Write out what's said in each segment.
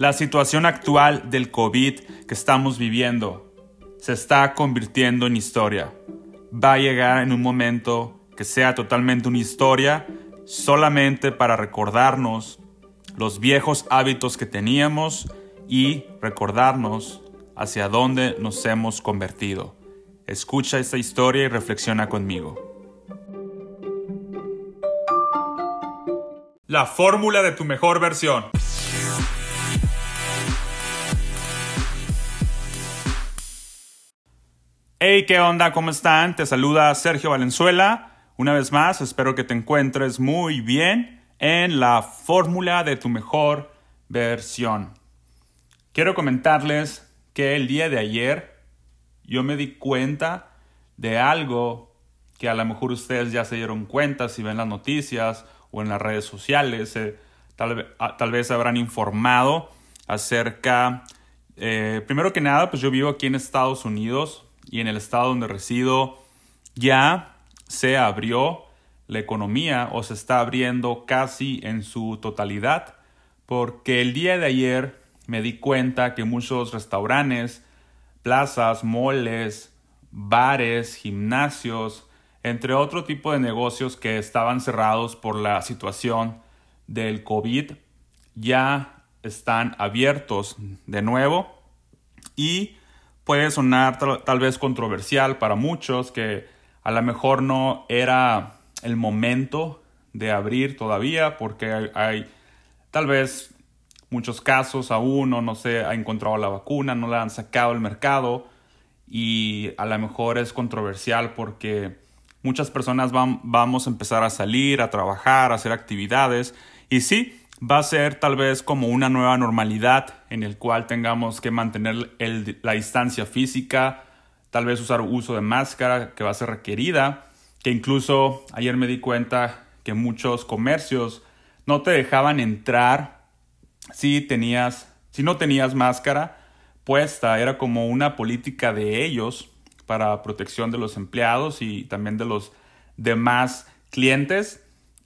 La situación actual del COVID que estamos viviendo se está convirtiendo en historia. Va a llegar en un momento que sea totalmente una historia solamente para recordarnos los viejos hábitos que teníamos y recordarnos hacia dónde nos hemos convertido. Escucha esta historia y reflexiona conmigo. La fórmula de tu mejor versión. Hey, ¿qué onda? ¿Cómo están? Te saluda Sergio Valenzuela. Una vez más, espero que te encuentres muy bien en la fórmula de tu mejor versión. Quiero comentarles que el día de ayer yo me di cuenta de algo que a lo mejor ustedes ya se dieron cuenta si ven las noticias o en las redes sociales. Eh, ah, tal, vez habrán informado acerca, eh, primero que nada, pues yo vivo aquí en Estados Unidos y en el estado donde resido ya se abrió la economía o se está abriendo casi en su totalidad porque el día de ayer me di cuenta que muchos restaurantes, plazas, moles, bares, gimnasios, entre otro tipo de negocios que estaban cerrados por la situación del COVID, ya están abiertos de nuevo y puede sonar tal, vez controversial para muchos que a lo mejor no era el momento de abrir todavía porque hay tal vez muchos casos aún no, no se ha encontrado la vacuna, no la han sacado al mercado y a lo mejor es controversial porque muchas personas van, vamos a empezar a salir, a trabajar, a hacer actividades y sí, va a ser tal vez como una nueva normalidad en el cual tengamos que mantener la distancia física, tal vez usar uso de máscara que va a ser requerida, que incluso ayer me di cuenta que muchos comercios no te dejaban entrar si tenías, si no tenías máscara puesta, era como una política de ellos para protección de los empleados y también de los demás clientes.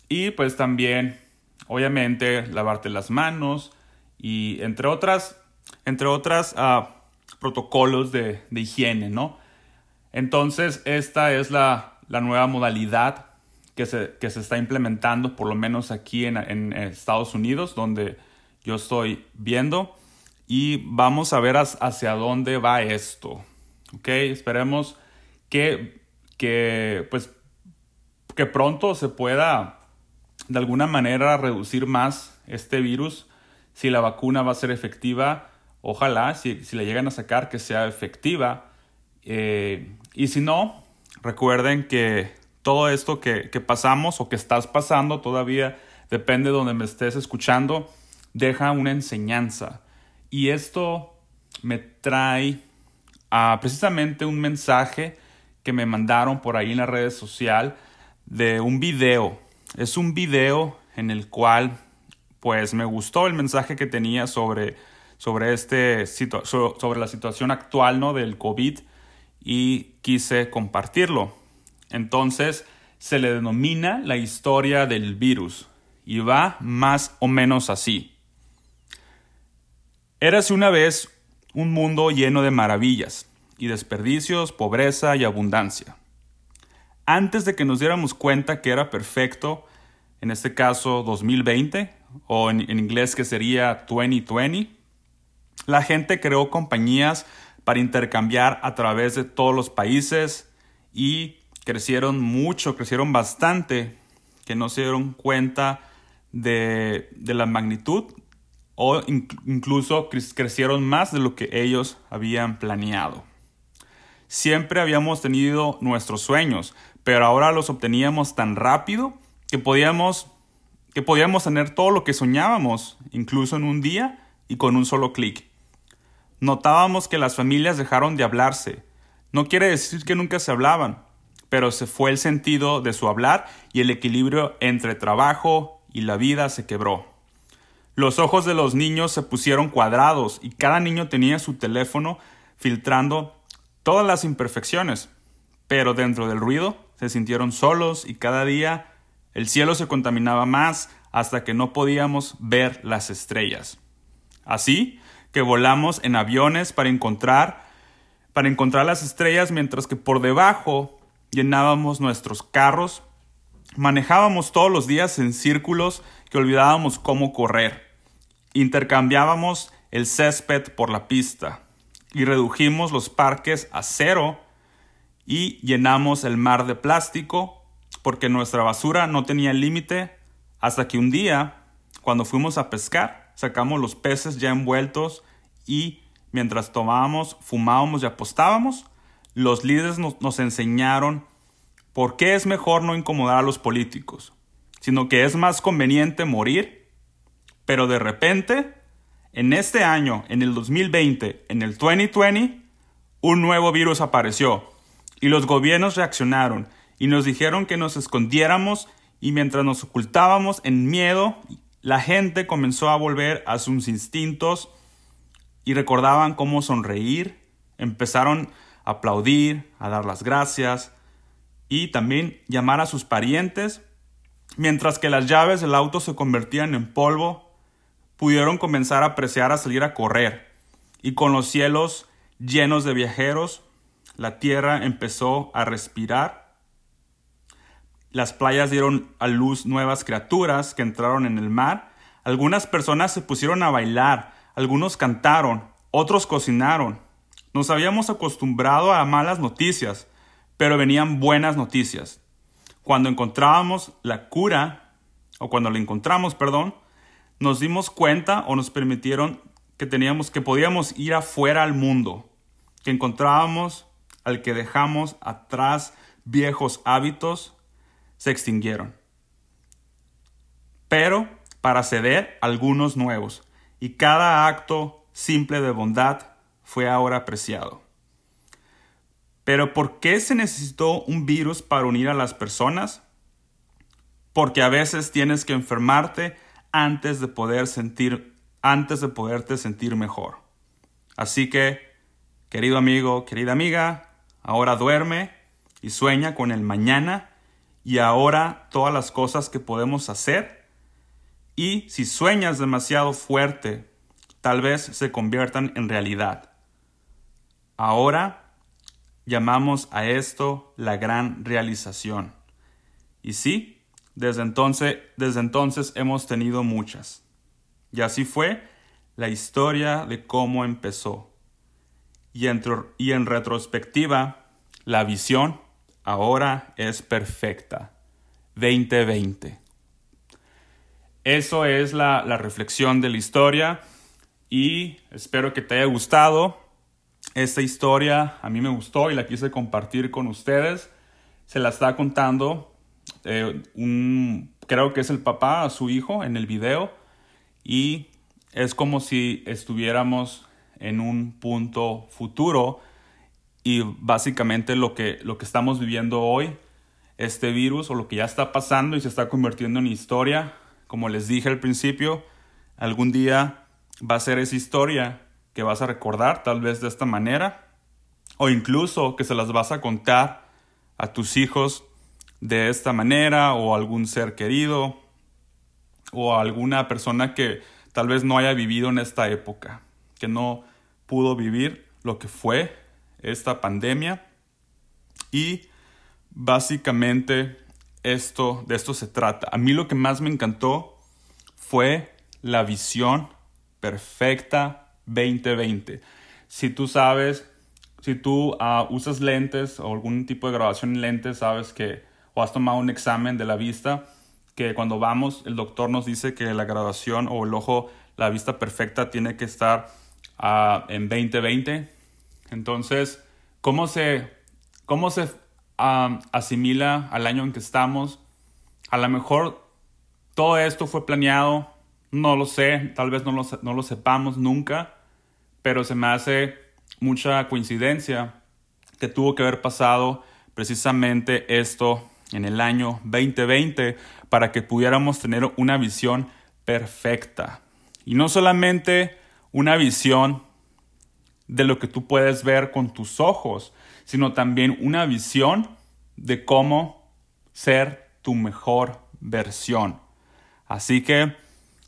Y pues también, obviamente, lavarte las manos y entre otras, entre otras ah, protocolos de, higiene, ¿no? Entonces, esta es la, nueva modalidad que se, que se, está implementando, por lo menos aquí en, en Estados Unidos, donde yo estoy viendo y vamos a ver hacia dónde va esto. ¿Ok? Esperemos que, que, pues, que pronto se pueda de alguna manera reducir más este virus. Si la vacuna va a ser efectiva, ojalá, si, si la llegan a sacar, que sea efectiva. Eh, y si no, recuerden que todo esto que, que pasamos o que estás pasando todavía, depende de donde me estés escuchando, deja una enseñanza. Y esto me trae a precisamente un mensaje que me mandaron por ahí en las redes sociales de un video. Es un video en el cual pues me gustó el mensaje que tenía sobre, sobre, este, sobre la situación actual ¿no? del COVID y quise compartirlo. Entonces se le denomina la historia del virus y va más o menos así. Érase una vez un mundo lleno de maravillas y desperdicios, pobreza y abundancia. Antes de que nos diéramos cuenta que era perfecto, en este caso 2020, o en, inglés que sería 2020, la gente creó compañías para intercambiar a través de todos los países y crecieron mucho, crecieron bastante, que no se dieron cuenta de, de la magnitud o incluso crecieron más de lo que ellos habían planeado. Siempre habíamos tenido nuestros sueños, pero ahora los obteníamos tan rápido que podíamos, que podíamos tener todo lo que soñábamos, incluso en un día y con un solo clic. Notábamos que las familias dejaron de hablarse. No quiere decir que nunca se hablaban, pero se fue el sentido de su hablar y el equilibrio entre trabajo y la vida se quebró. Los ojos de los niños se pusieron cuadrados y cada niño tenía su teléfono filtrando todas las imperfecciones. Pero dentro del ruido se sintieron solos y cada día el cielo se contaminaba más hasta que no podíamos ver las estrellas. Así que volamos en aviones para encontrar para encontrar las estrellas mientras que por debajo llenábamos nuestros carros, manejábamos todos los días en círculos que olvidábamos cómo correr, intercambiábamos el césped por la pista y redujimos los parques a cero y llenamos el mar de plástico porque nuestra basura no tenía límite hasta que un día, cuando fuimos a pescar, sacamos los peces ya envueltos y mientras tomábamos, fumábamos y apostábamos, los líderes nos, enseñaron por qué es mejor no incomodar a los políticos, sino que es más conveniente morir, pero de repente, en este año, en el 2020, en el 2020, un nuevo virus apareció y los gobiernos reaccionaron y nos dijeron que nos escondiéramos y mientras nos ocultábamos en miedo, la gente comenzó a volver a sus instintos y recordaban cómo sonreír, empezaron a aplaudir, a dar las gracias y también llamar a sus parientes, mientras que las llaves del auto se convertían en polvo, pudieron comenzar a apreciar a salir a correr y con los cielos llenos de viajeros, la tierra empezó a respirar. Las playas dieron a luz nuevas criaturas que entraron en el mar. Algunas personas se pusieron a bailar, algunos cantaron, otros cocinaron. Nos habíamos acostumbrado a malas noticias, pero venían buenas noticias. Cuando encontrábamos la cura, o cuando la encontramos, perdón, nos dimos cuenta o nos permitieron que teníamos que podíamos ir afuera al mundo, que encontrábamos al que dejamos atrás viejos hábitos se extinguieron. Pero para ceder algunos nuevos y cada acto simple de bondad fue ahora apreciado. Pero ¿por qué se necesitó un virus para unir a las personas? Porque a veces tienes que enfermarte antes de poder sentir antes de poderte sentir mejor. Así que, querido amigo, querida amiga, ahora duerme y sueña con el mañana y ahora todas las cosas que podemos hacer y si sueñas demasiado fuerte, tal vez se conviertan en realidad. Ahora llamamos a esto la gran realización. Y sí, desde entonces, desde entonces hemos tenido muchas. Y así fue la historia de cómo empezó. Y en, y en retrospectiva, la visión ahora es perfecta. 2020. Eso es la, reflexión de la historia y espero que te haya gustado. Esta historia a mí me gustó y la quise compartir con ustedes. Se la está contando eh, un, creo que es el papá a su hijo en el video y es como si estuviéramos en un punto futuro y básicamente lo que, lo que estamos viviendo hoy, este virus o lo que ya está pasando y se está convirtiendo en historia, como les dije al principio, algún día va a ser esa historia que vas a recordar tal vez de esta manera o incluso que se las vas a contar a tus hijos de esta manera o algún ser querido o alguna persona que tal vez no haya vivido en esta época, que no pudo vivir lo que fue esta pandemia y básicamente esto, de esto se trata. A mí lo que más me encantó fue la visión perfecta 2020. Si tú sabes, si tú ah, usas lentes o algún tipo de grabación en lentes, sabes que o has tomado un examen de la vista, que cuando vamos el doctor nos dice que la graduación o el ojo, la vista perfecta tiene que estar ah, en 2020. Entonces, ¿cómo se, cómo se asimila al año en que estamos. A lo mejor todo esto fue planeado, no lo sé, tal vez no lo, no lo sepamos nunca, pero se me hace mucha coincidencia que tuvo que haber pasado precisamente esto en el año 2020 para que pudiéramos tener una visión perfecta. Y no solamente una visión de lo que tú puedes ver con tus ojos, sino también una visión de cómo ser tu mejor versión. Así que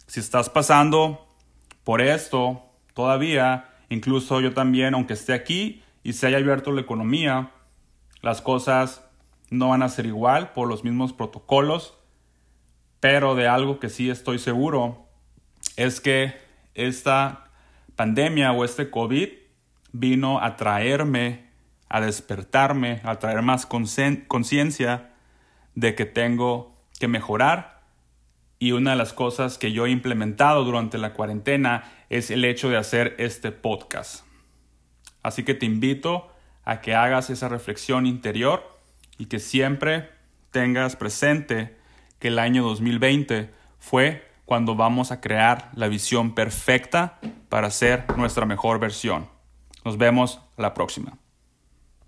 si estás pasando Por esto, todavía, incluso yo también, aunque esté aquí y se haya abierto la economía, las cosas no van a ser igual por los mismos protocolos, pero de algo que sí estoy seguro es que esta pandemia o este COVID vino a traerme, a despertarme, a traer más conciencia de que tengo que mejorar. Y una de las cosas que yo he implementado durante la cuarentena es el hecho de hacer este podcast. Así que te invito a que hagas esa reflexión interior y que siempre tengas presente que el año 2020 fue cuando vamos a crear la visión perfecta para ser nuestra mejor versión. Nos vemos la próxima.